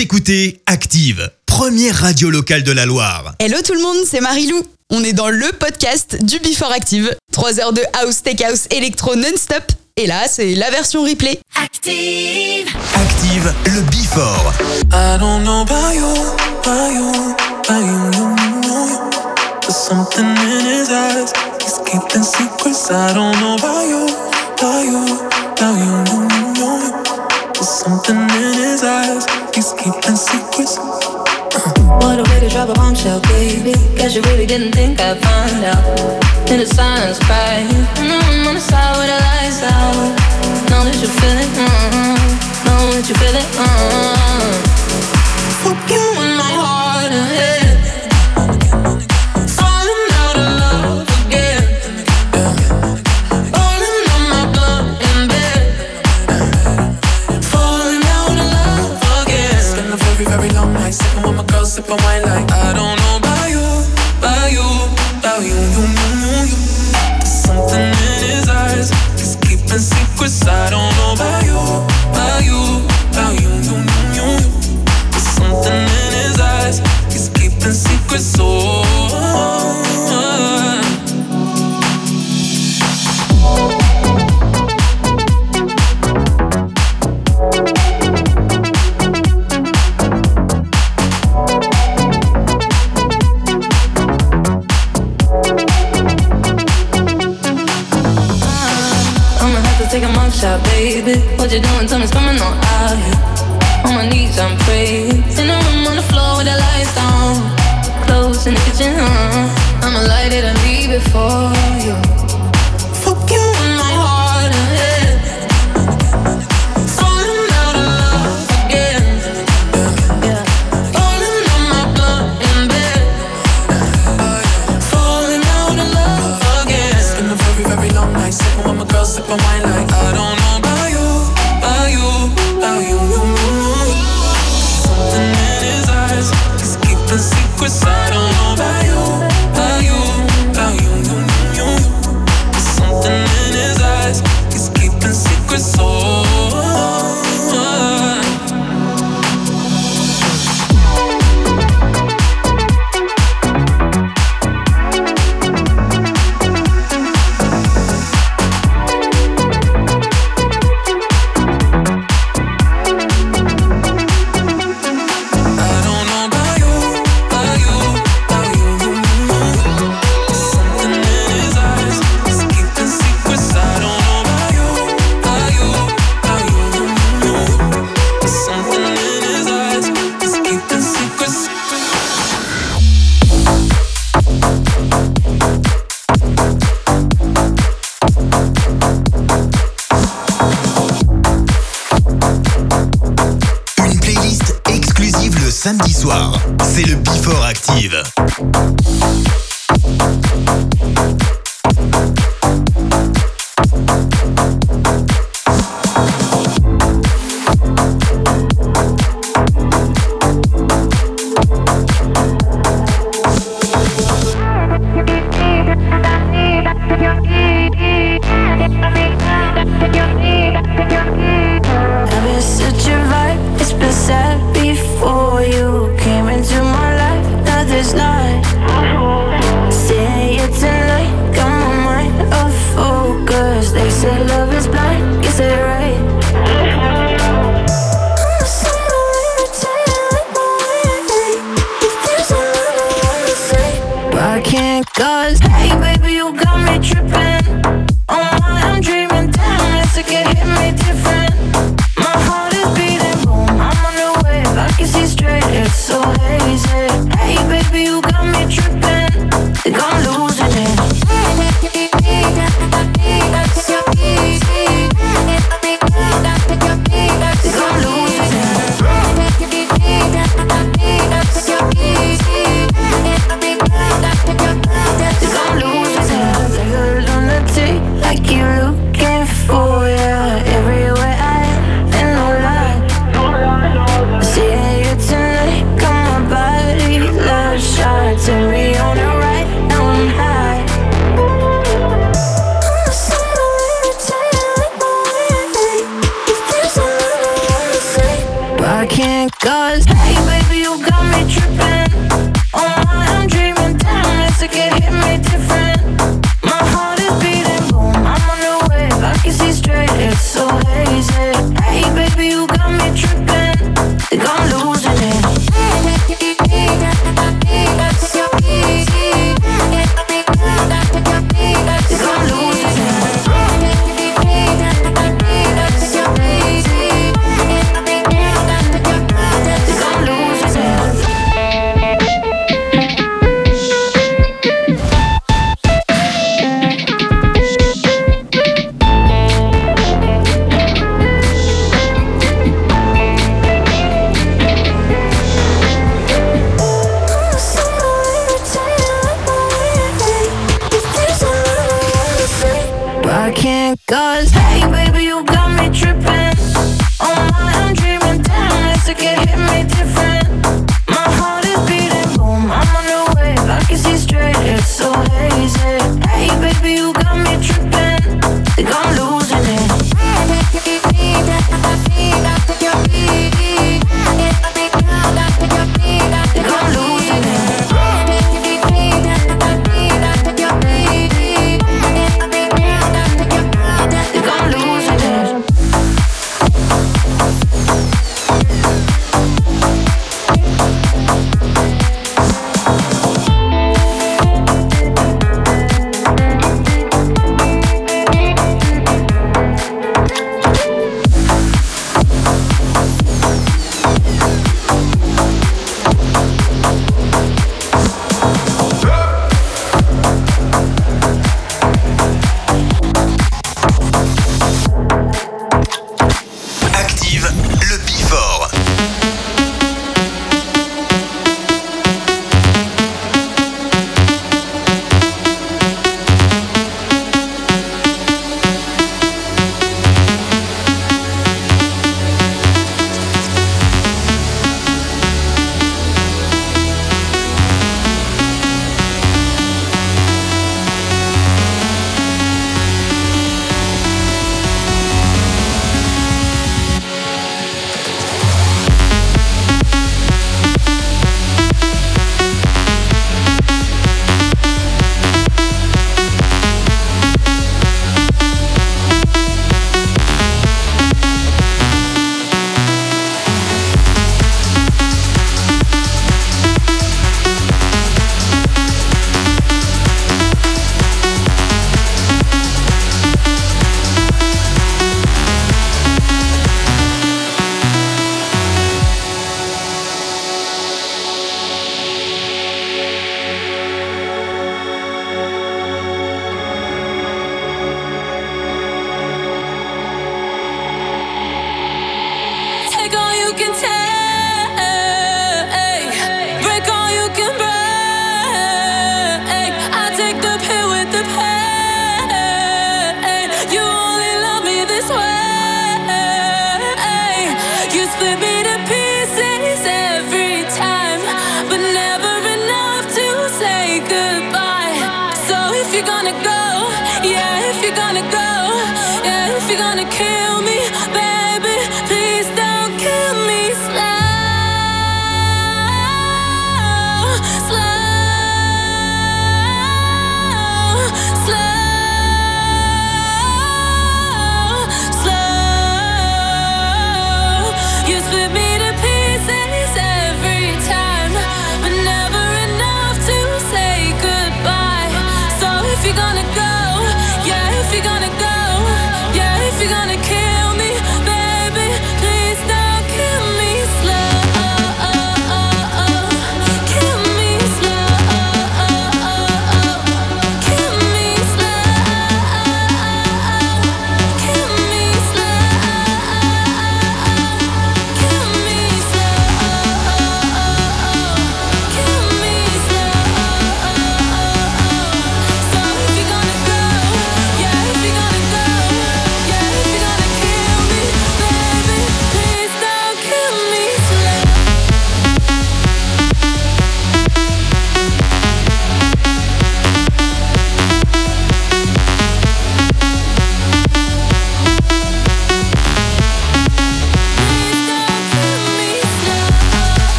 Vous écoutez Active, première radio locale de la Loire. Hello tout le monde, c'est Marilou. On est dans le podcast du Before Active. 3 heures de house, tech house, électro non-stop. Et là, c'est la version replay. Active. Active, le Before. I don't know about you, about you, about you, you, you. There's something in his eyes. He's keeping secrets. I don't know about you, about you, about you, you, you. There's something in his eyes. He's keeping secrets. What a way to drop a bombshell, baby. Guess you really didn't think I'd find out. In the silence, crying. Mm, on the side with the lights out. Know that you feel it. Mm, know that you feel it. Mm. Fuck you my girl, wine like I don't know about you, about you, about you, you, you, you. There's something in his eyes. He's keeping secrets. I don't know about you, about you, about you, you, you, you. There's something in his eyes. He's keeping secrets. Oh. Baby. What you doing? Tell me, coming on out here. On my knees, I'm praying. In the room on the floor with the lights down. Close in the kitchen, uh. I'ma light it and leave it for you. Fuck you in my heart. Falling out of love again. Bed. Falling out of love again. A very, very long night. Sipping my girl, sipping wine like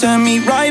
turn me right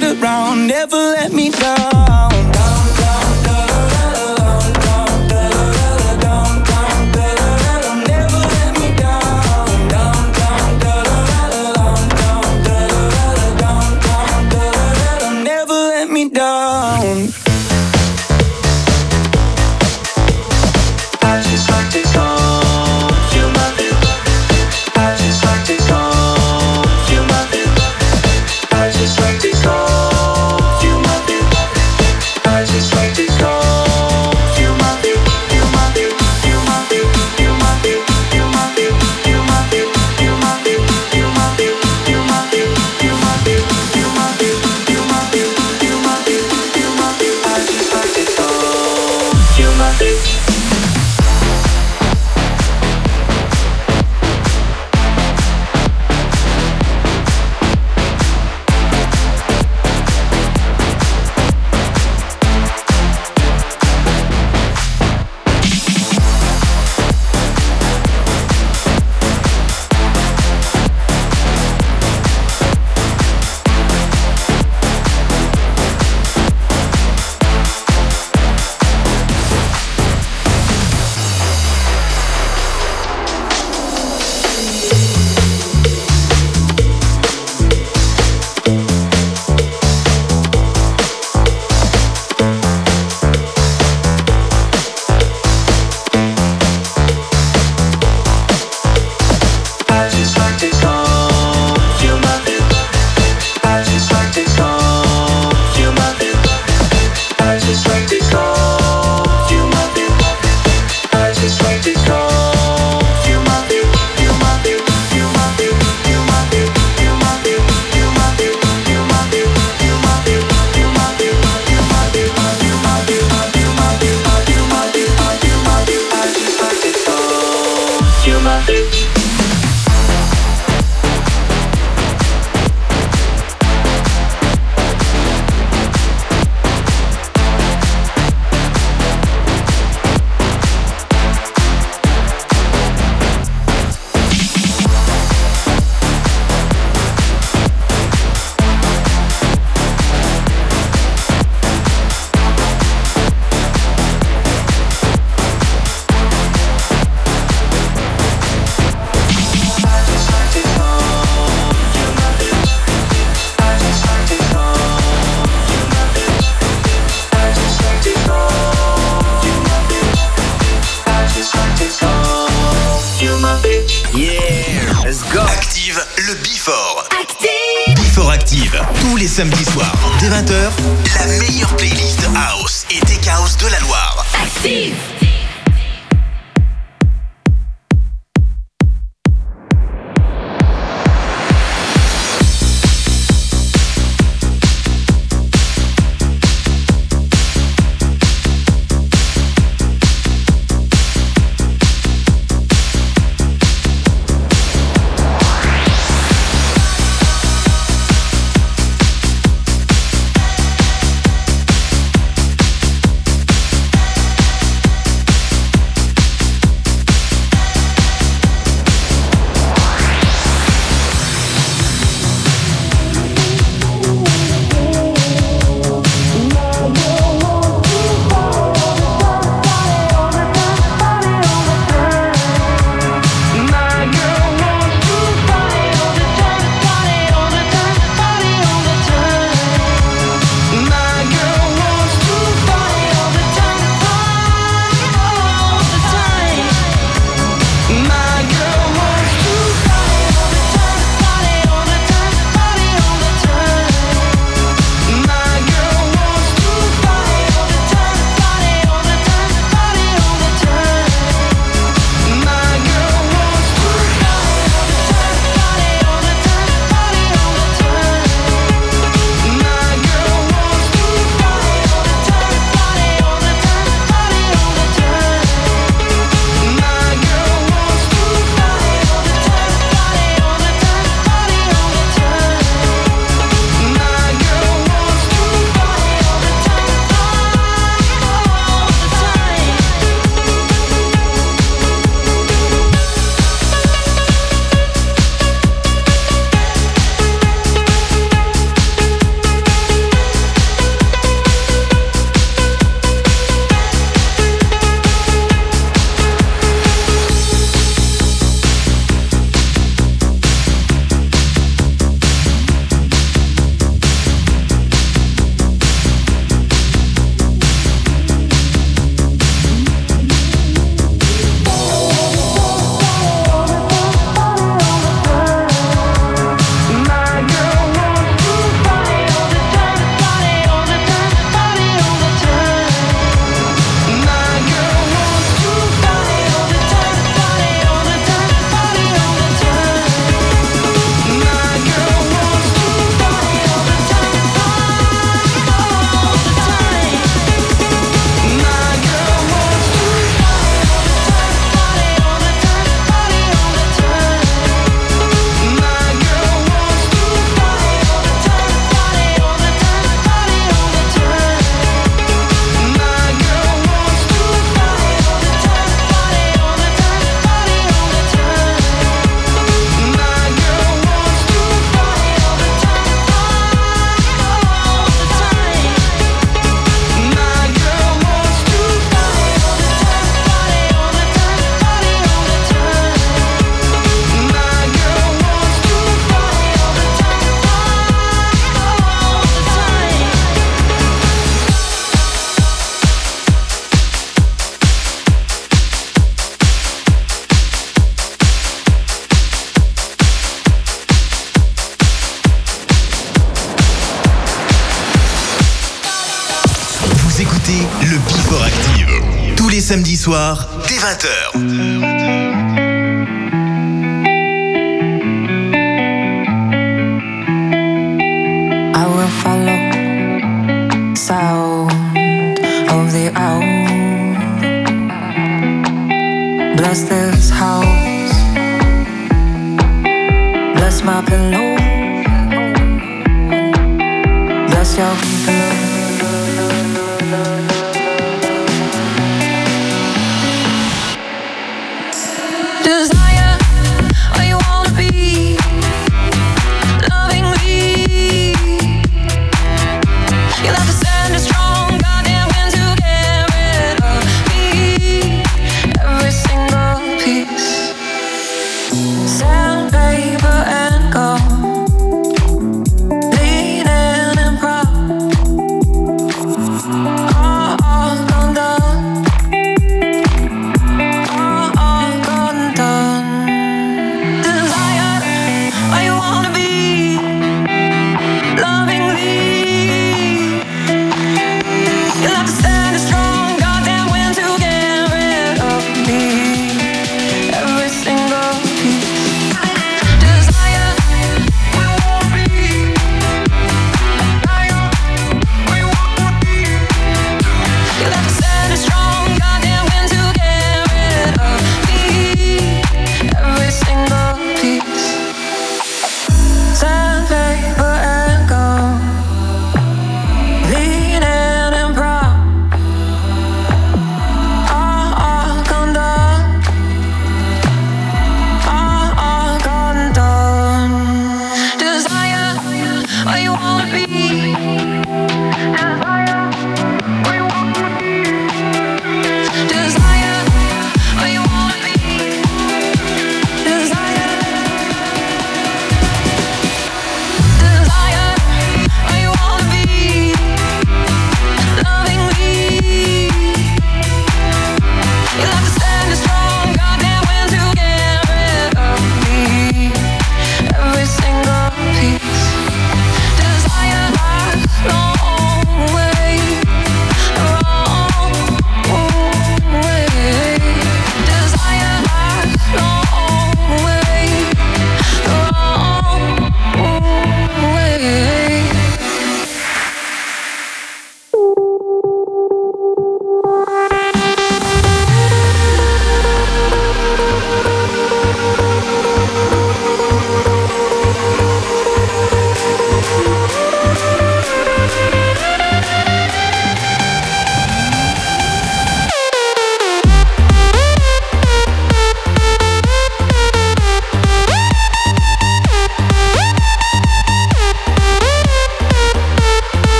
soir,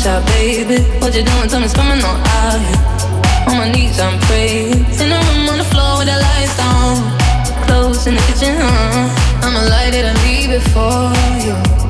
shot, baby. What you doing? Tell me it's coming on out here. On my knees, I'm praying. In a room on the floor with the lights on. Clothes in the kitchen, huh? I'ma light it and leave it for you.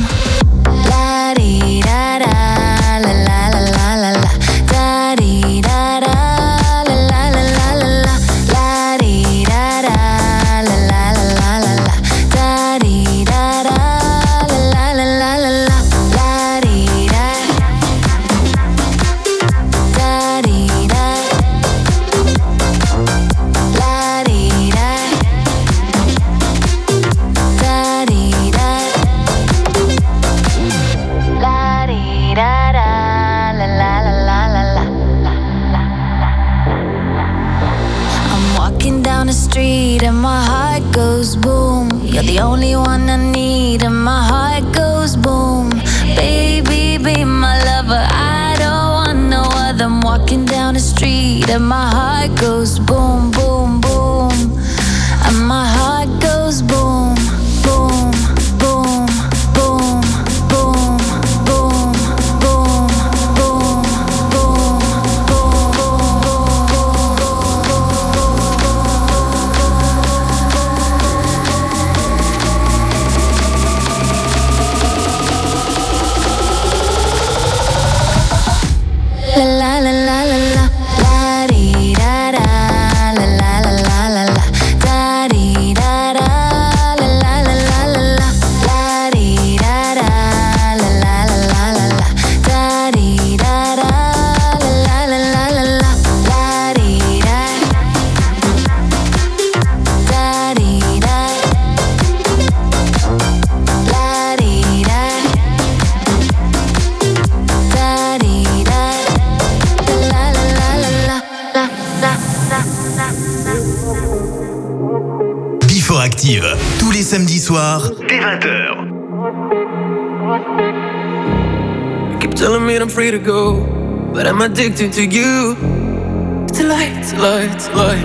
that my free to go, but I'm addicted to you. To light, to light, to lie.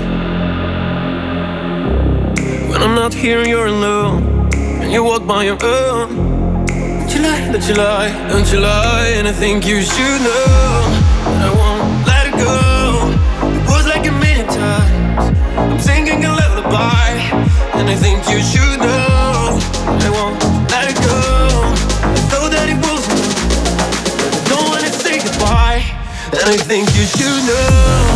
When I'm not here, you're alone, and you walk by your own. Don't you lie, don't you lie, don't you lie, and I think you should know. but I won't let it go. It was like a million times. I'm singing a lullaby, and I think you should know. but I won't. I think you should know.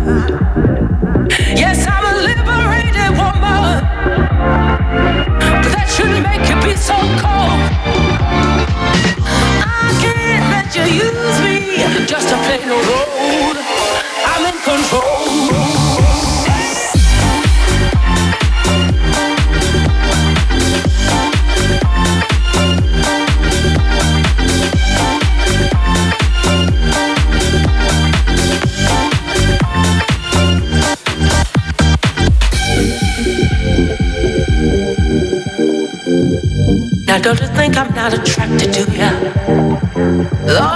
not attracted to you?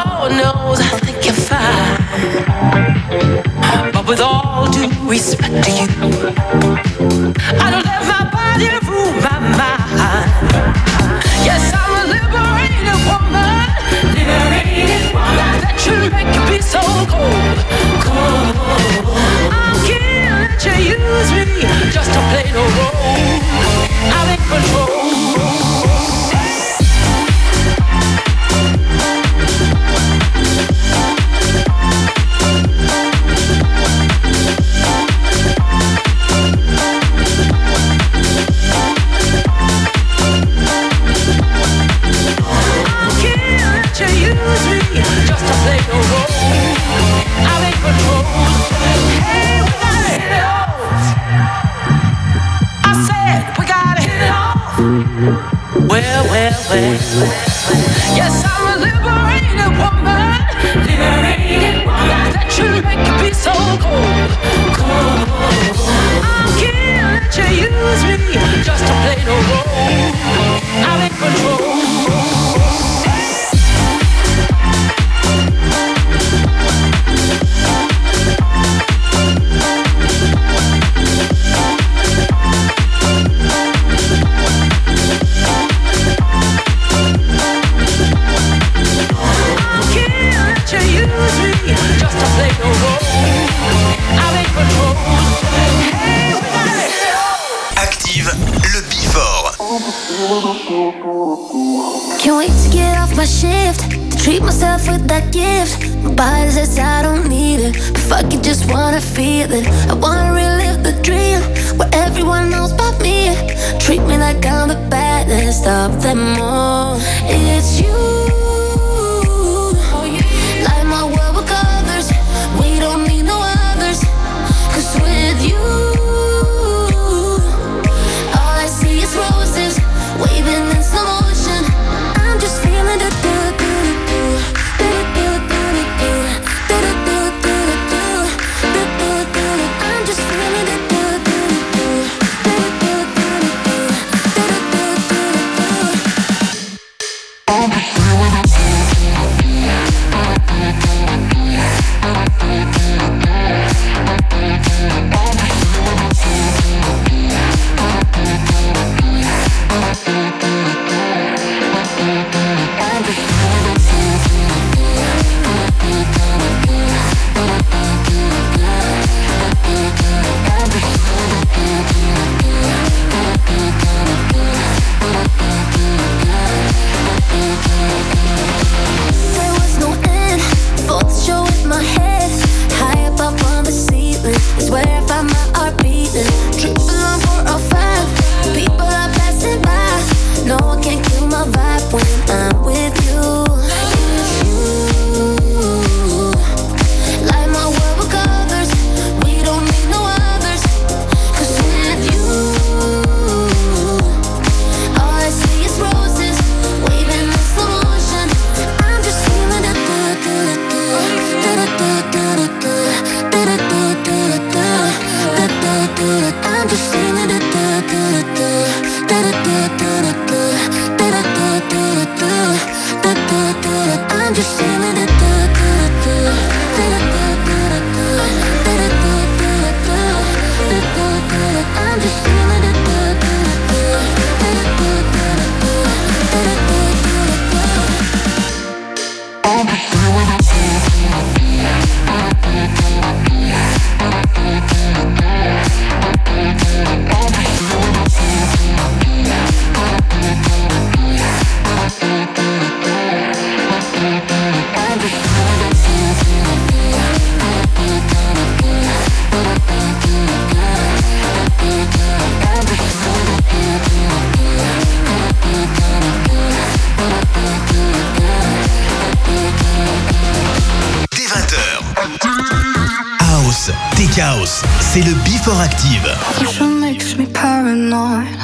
Sport Active. makes me paranoid.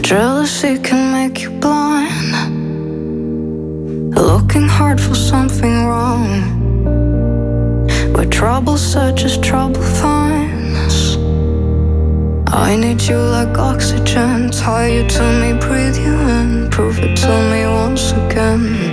Jealousy can make you blind. Looking hard for something wrong. Where trouble searches, trouble finds. I need you like oxygen. Tie you to me, breathe you in. Prove it to me once again.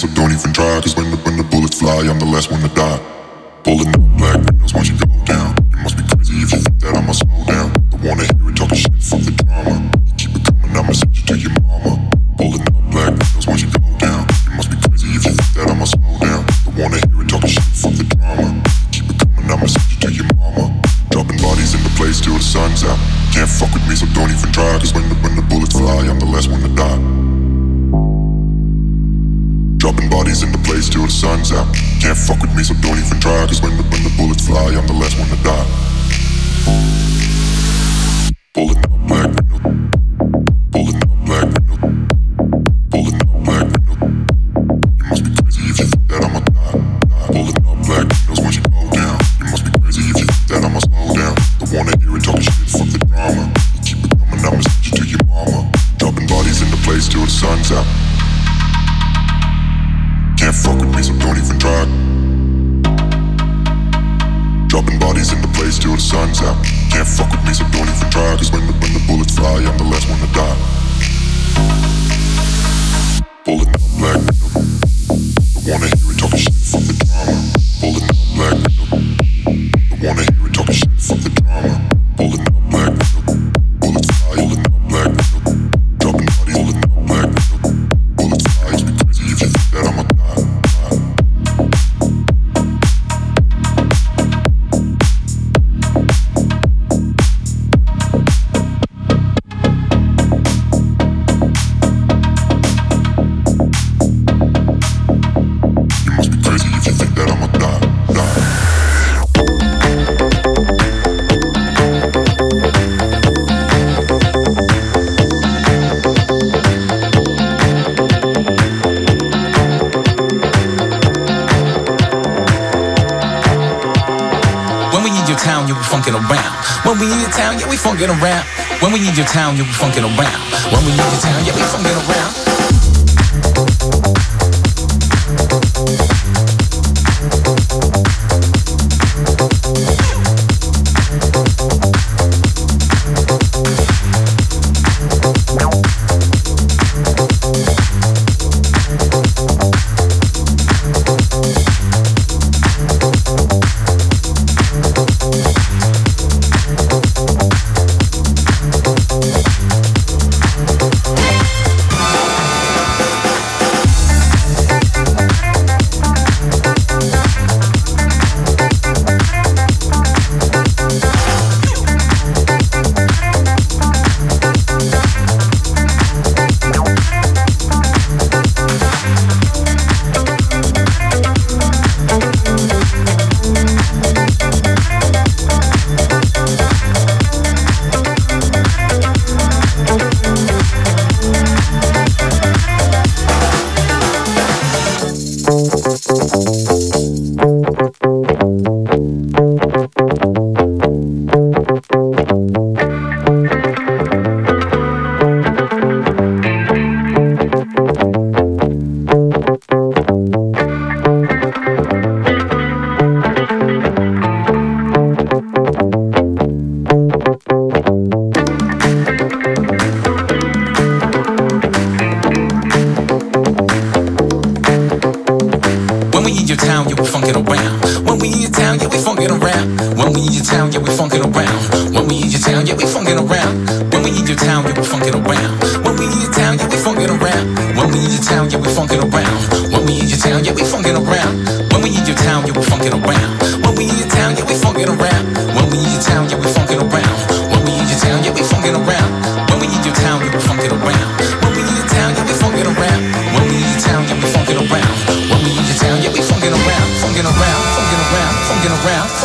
so don't even try. Cause when the, when the bullets fly, I'm the last one to die.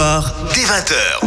soirs, dès 20h.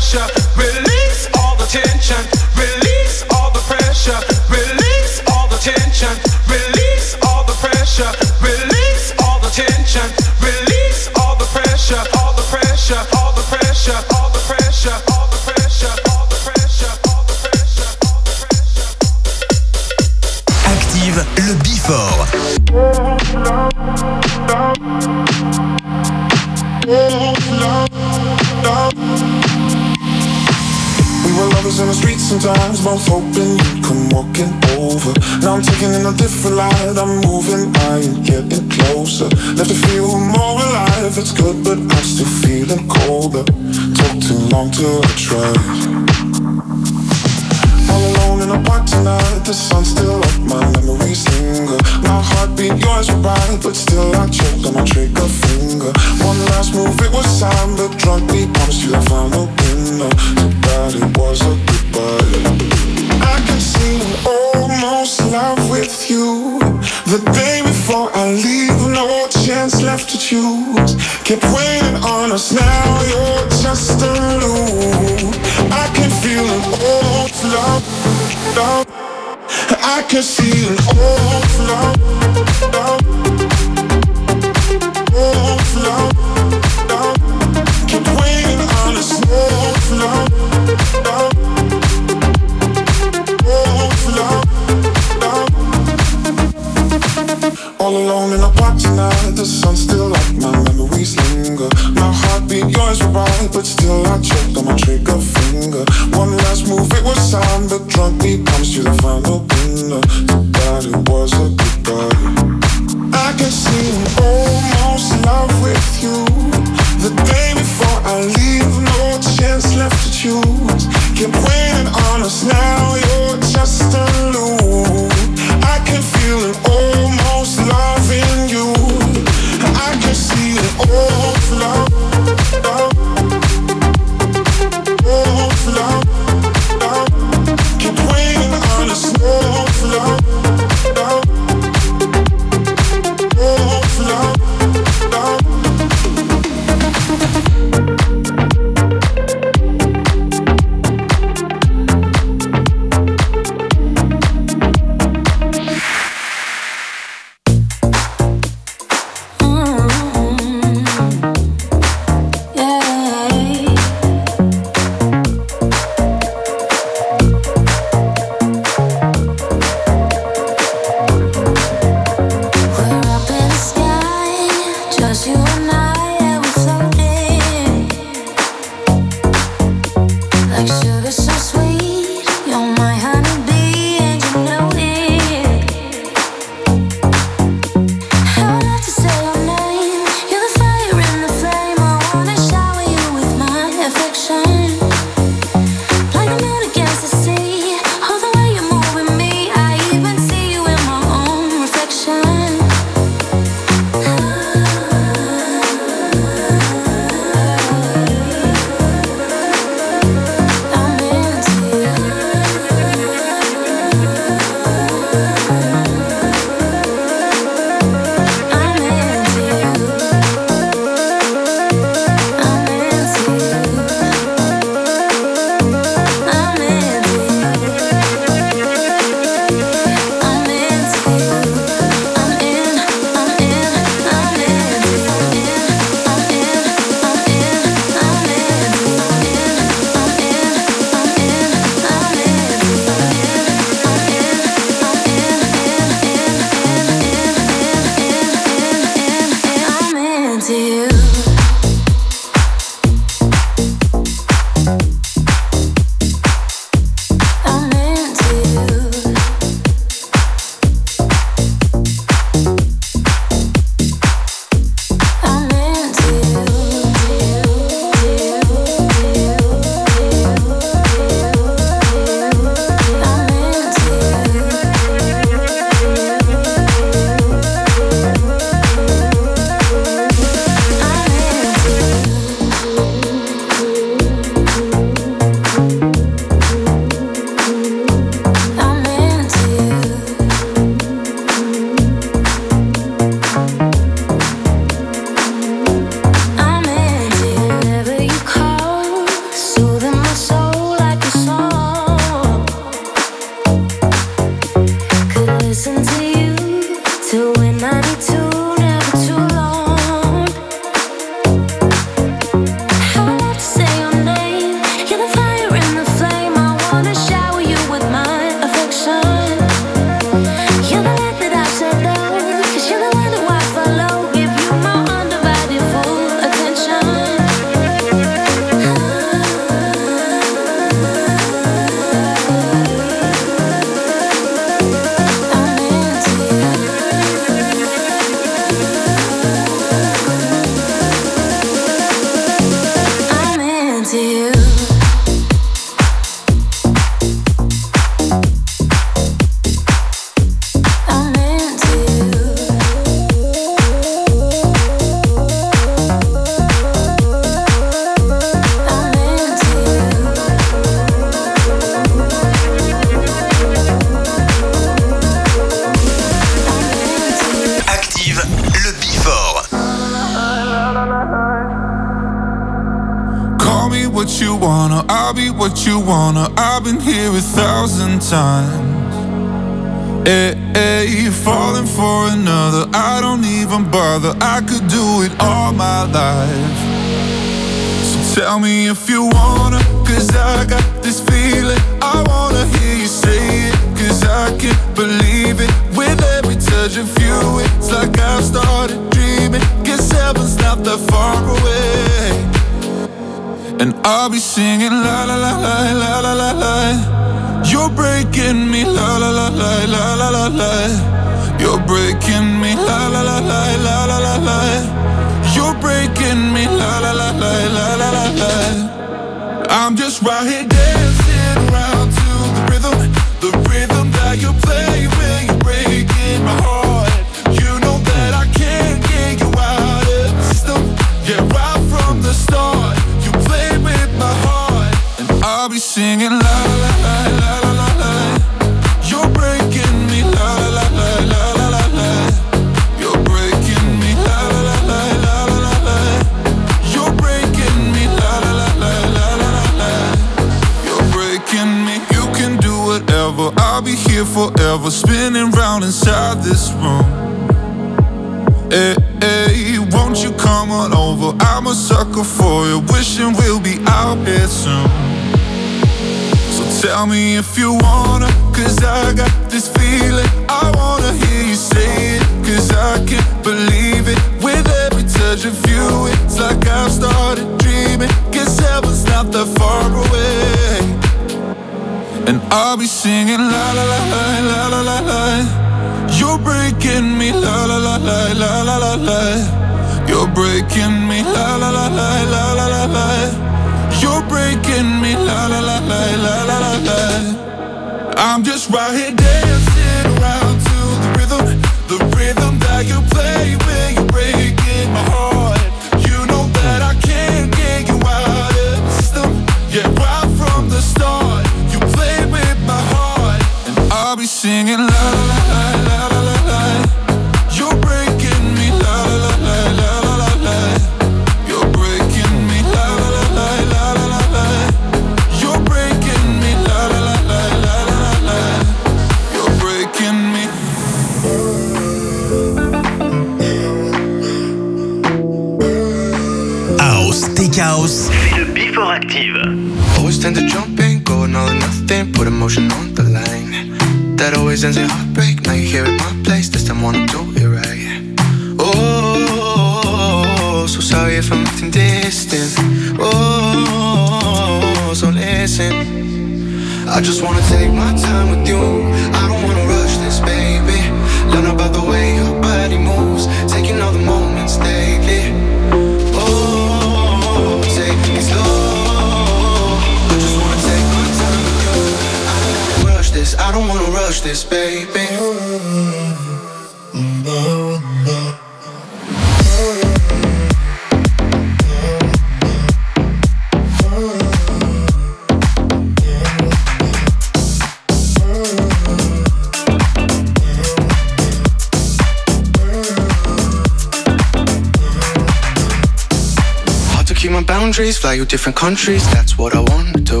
fly you different countries, that's what I wanna do.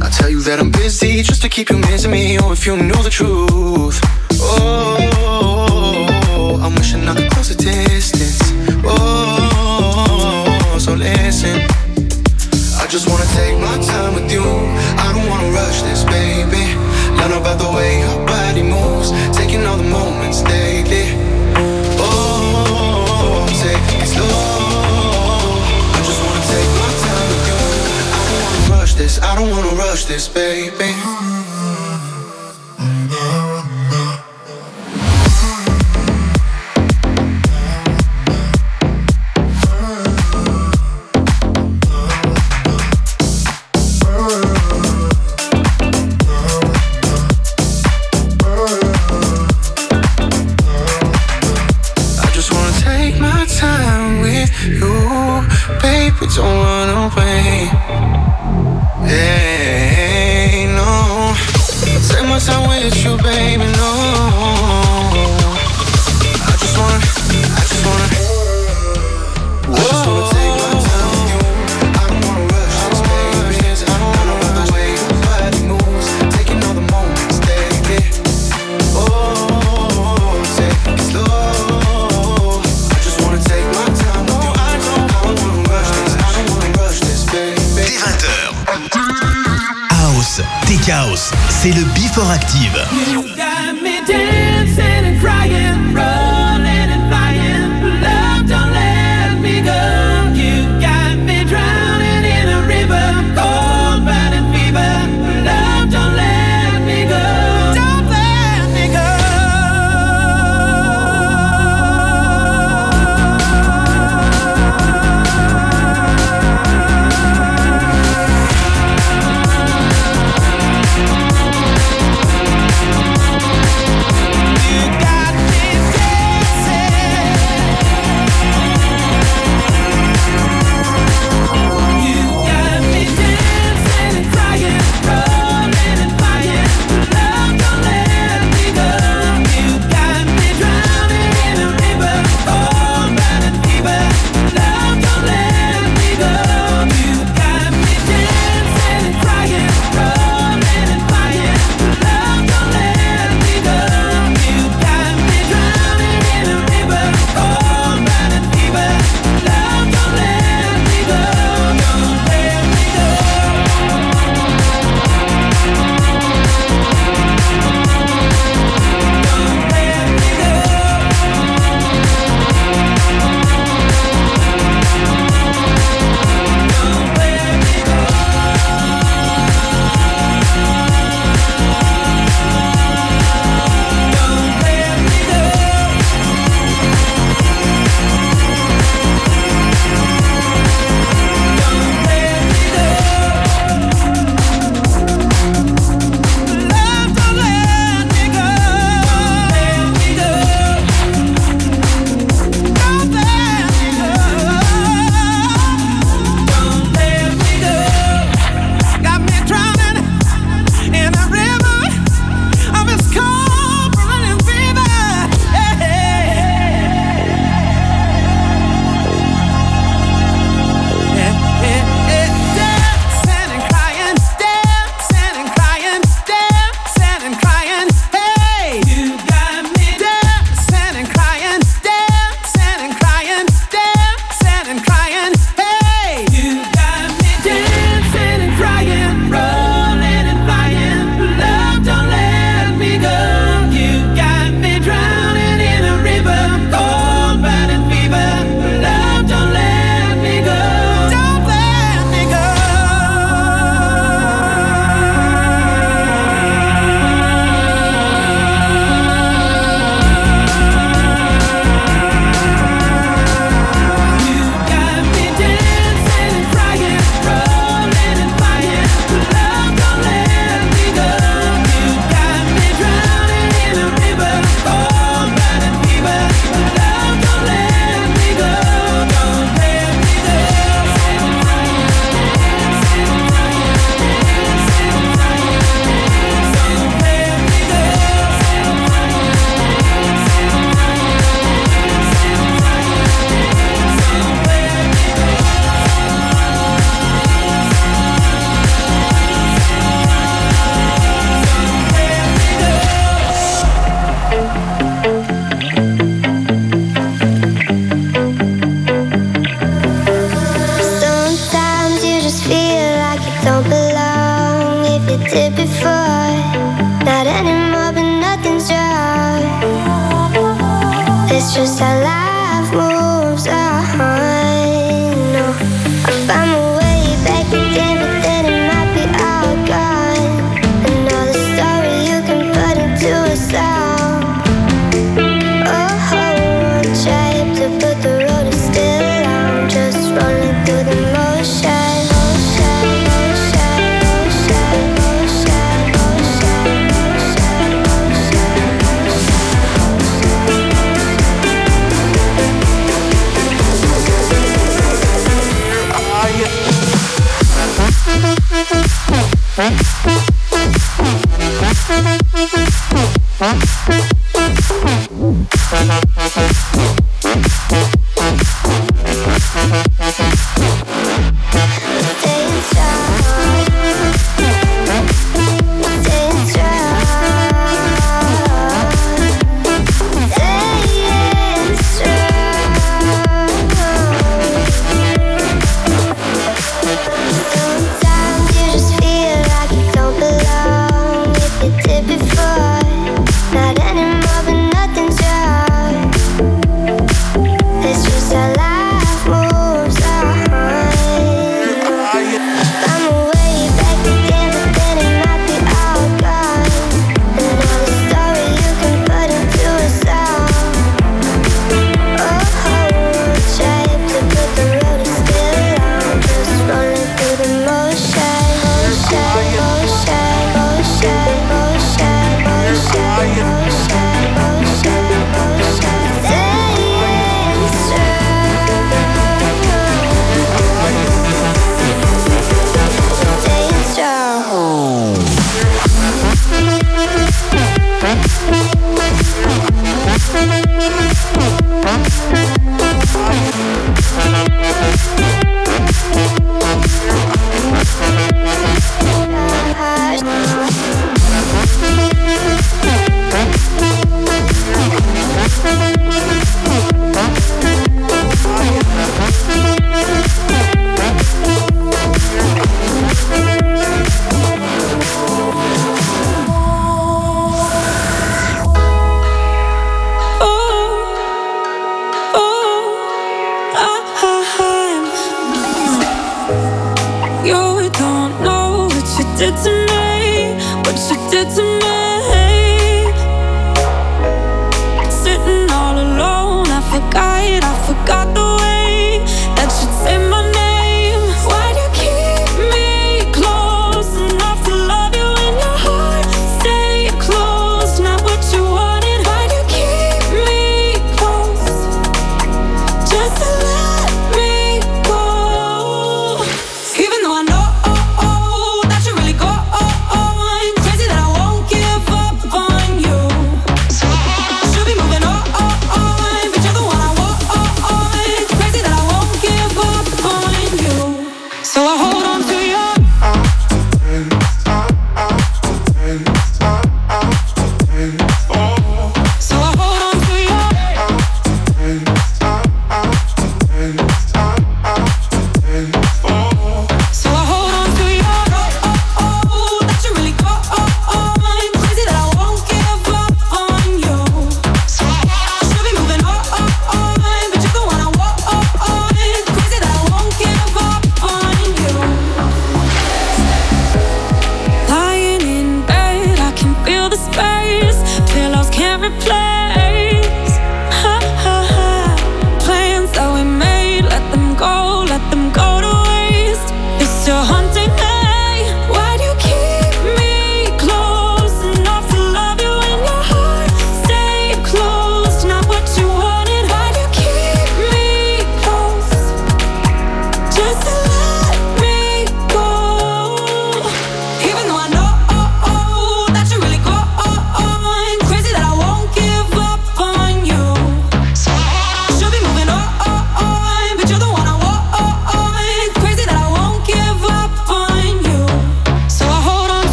I tell you that I'm busy just to keep you missing me. Oh, if you knew the truth.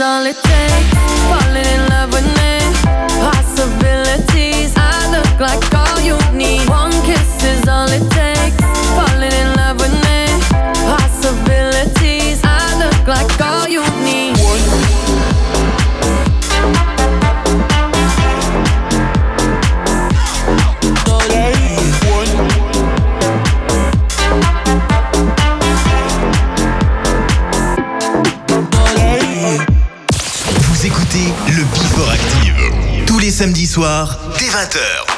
All it takes. 20h.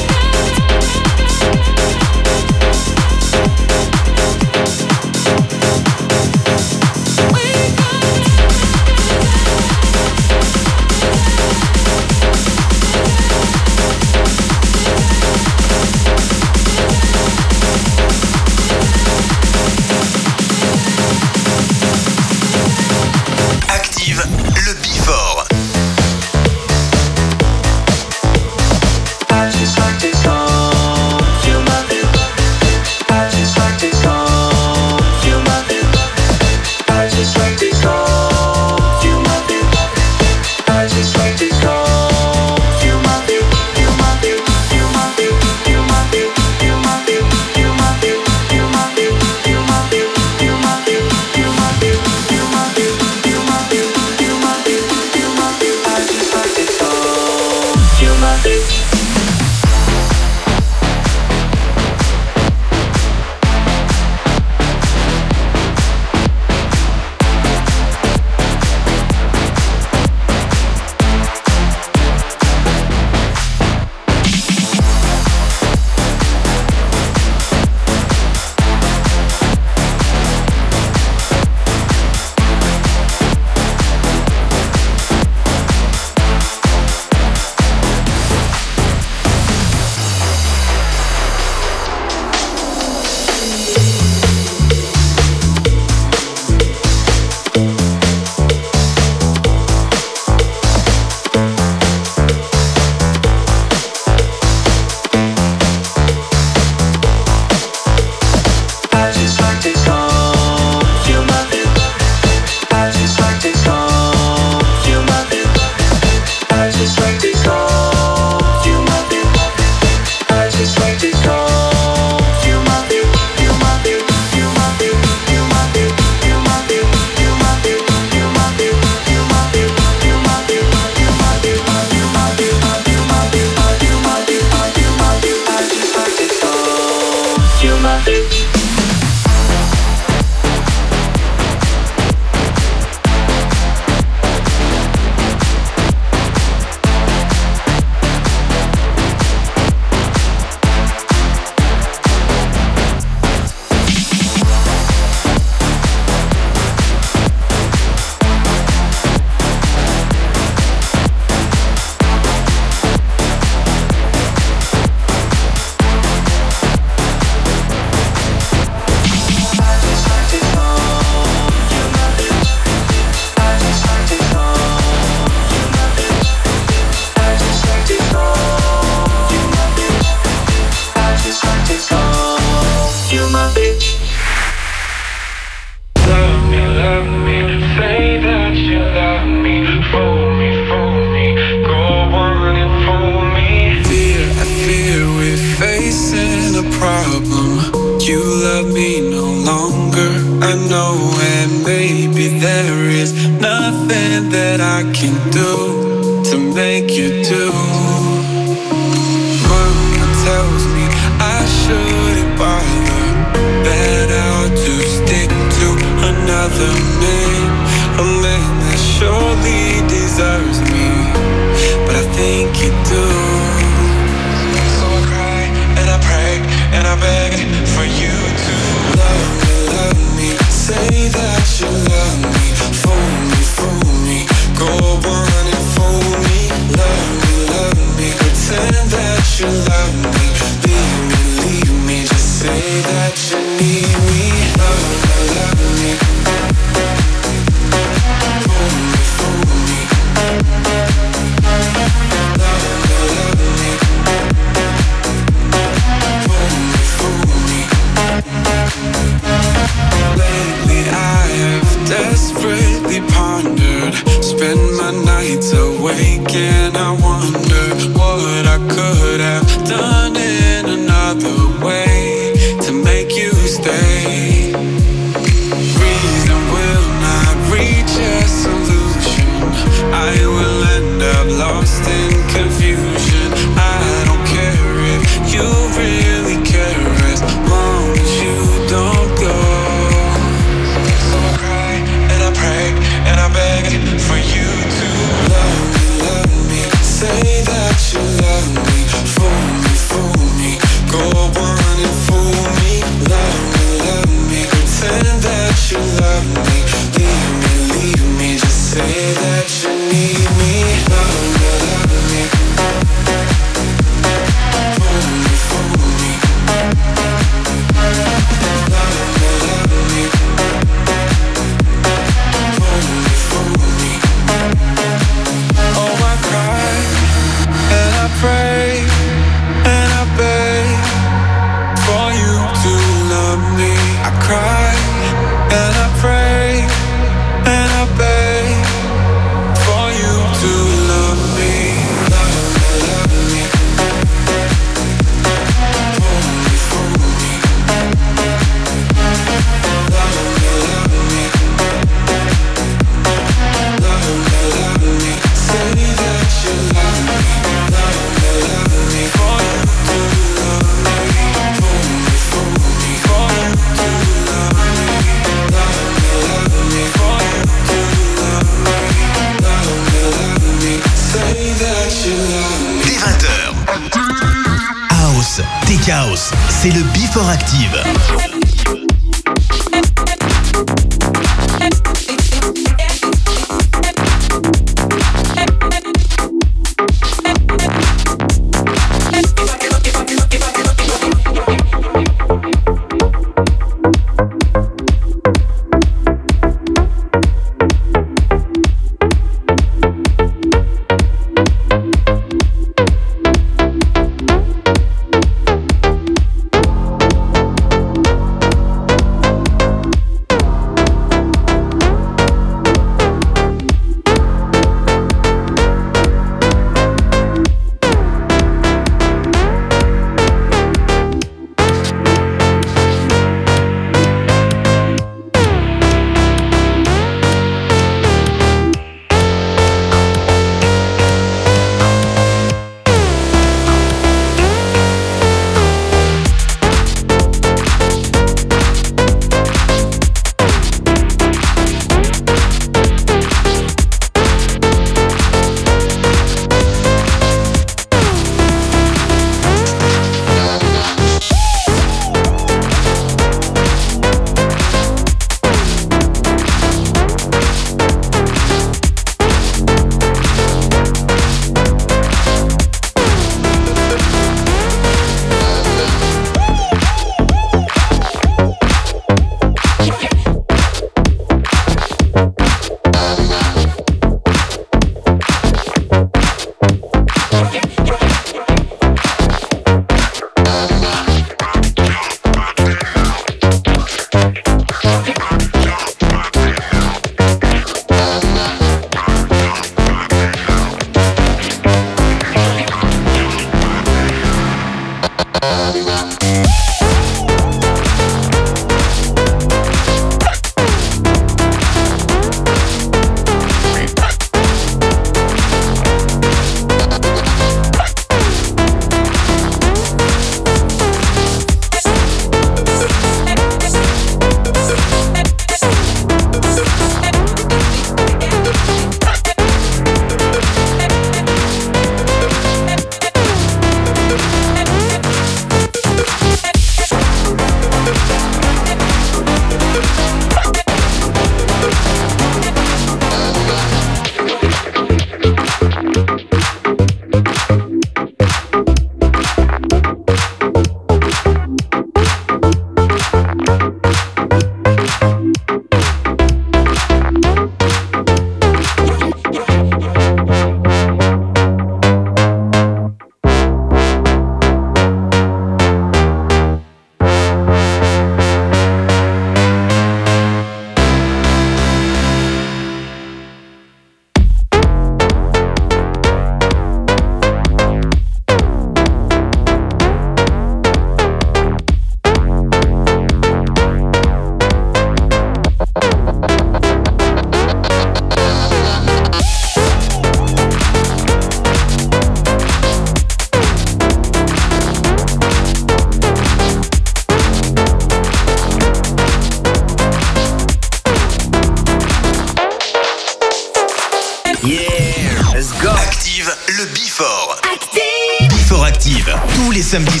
Tous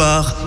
soir.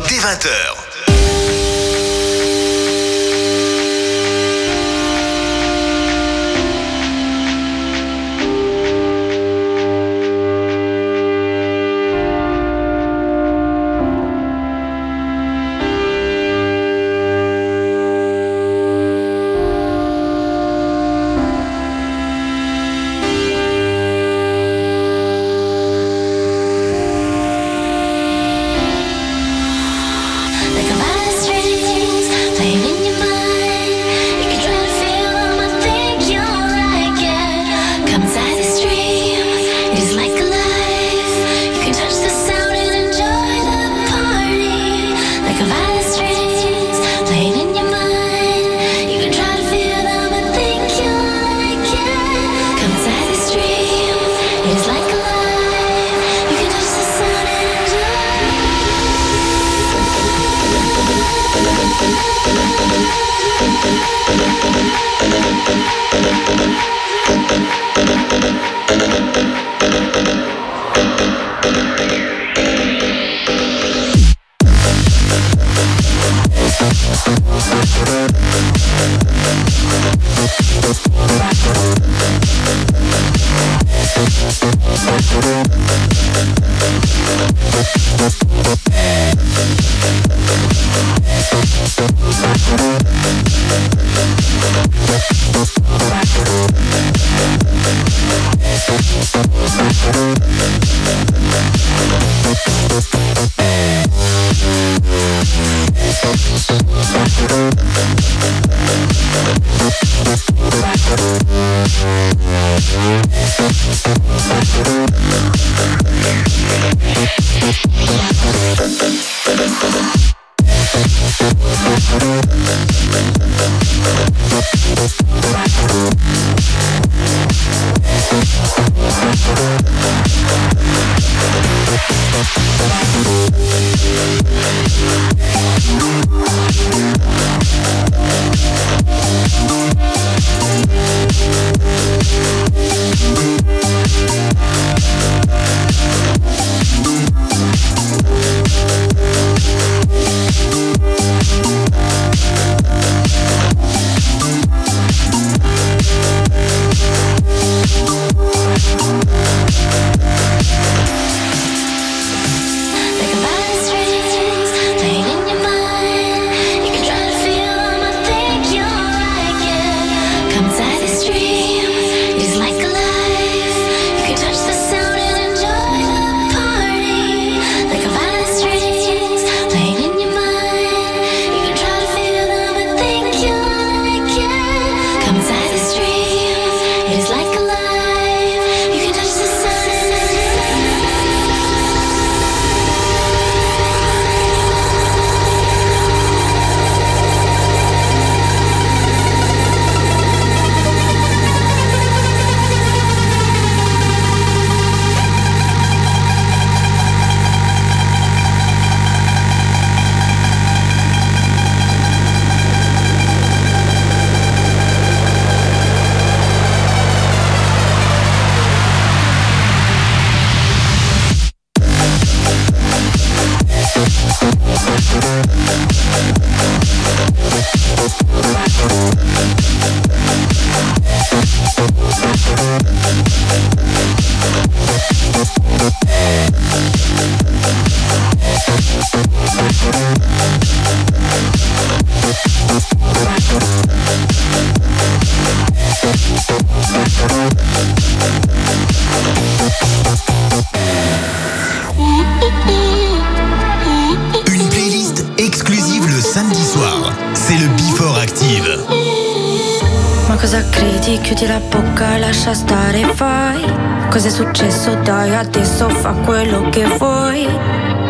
lascia stare, fai. Cos'è successo? Dai, adesso fa quello che vuoi.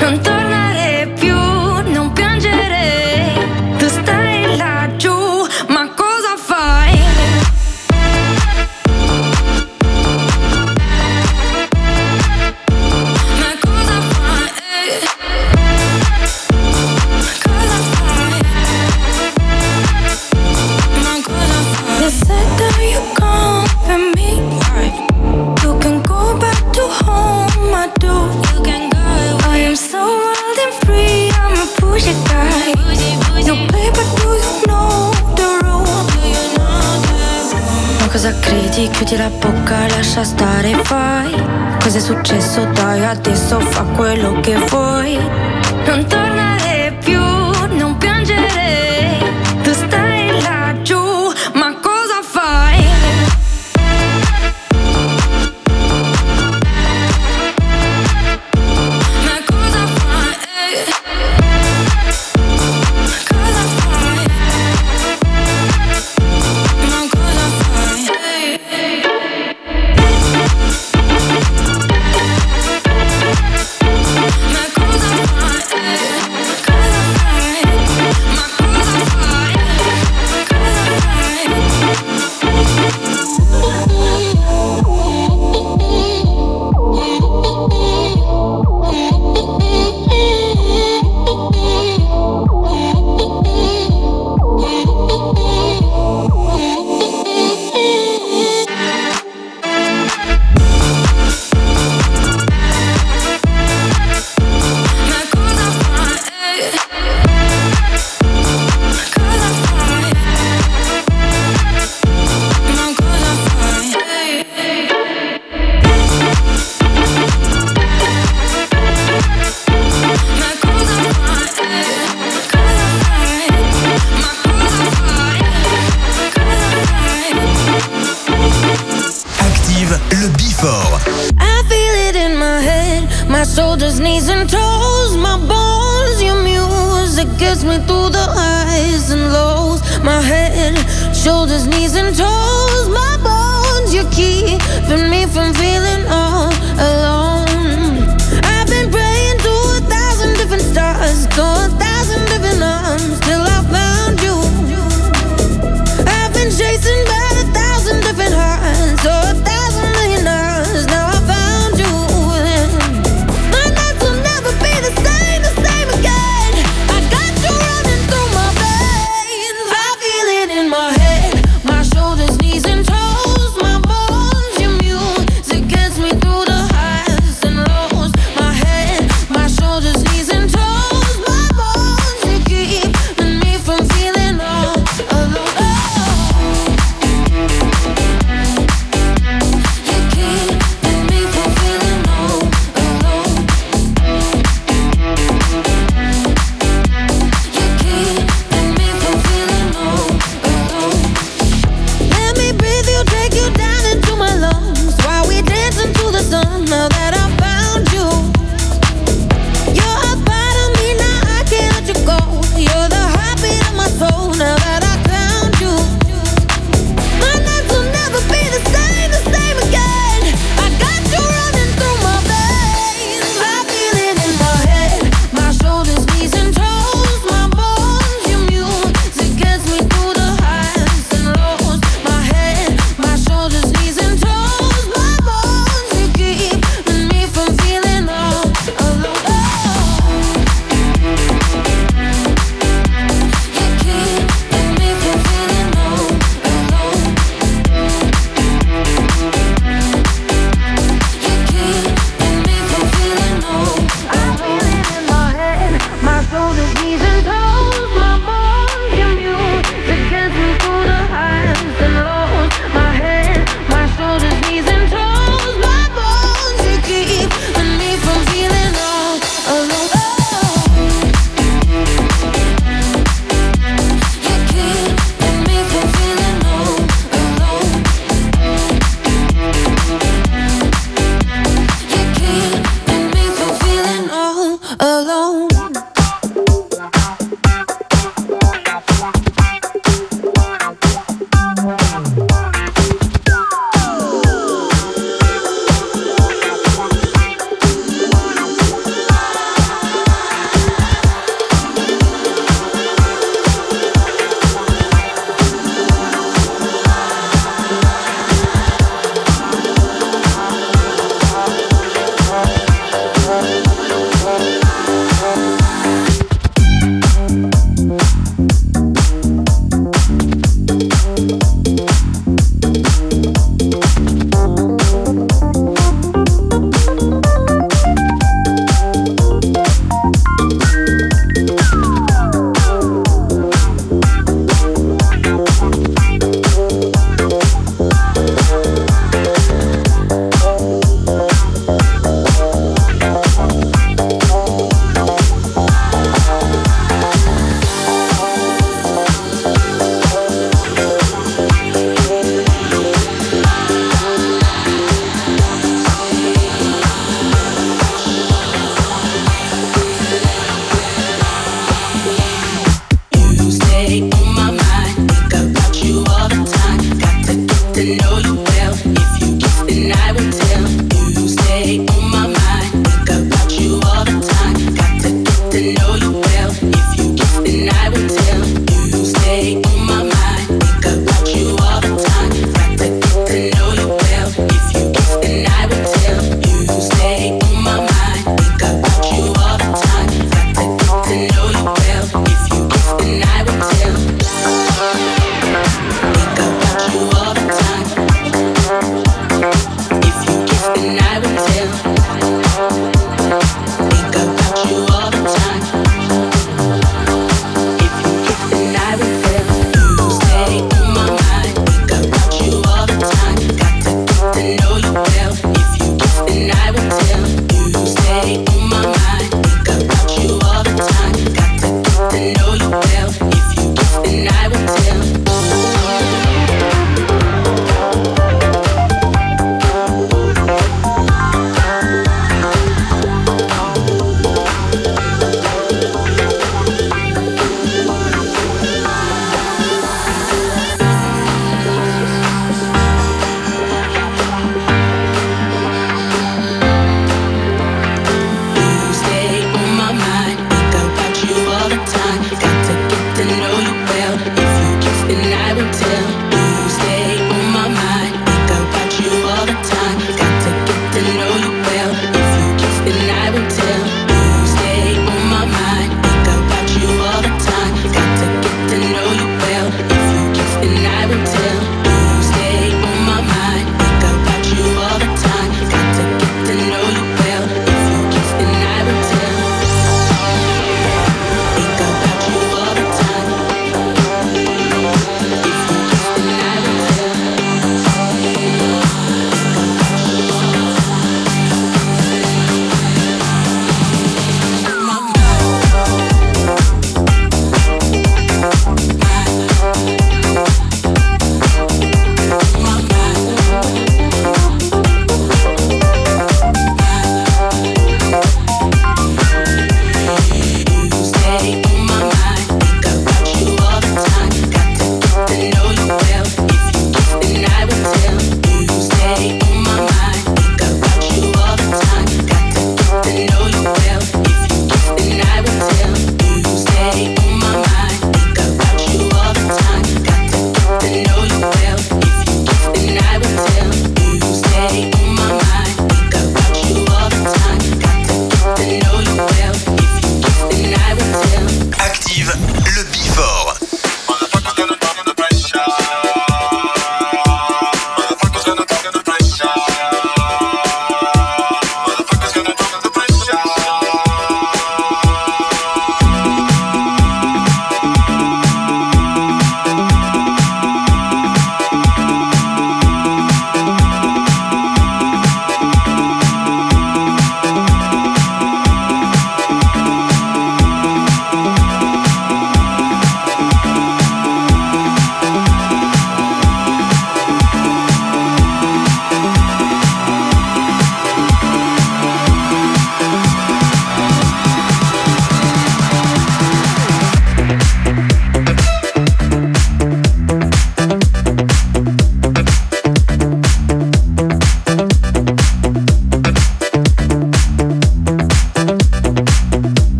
Non lascia stare, fai. Cos'è successo, dai, adesso fa quello che vuoi. Non torna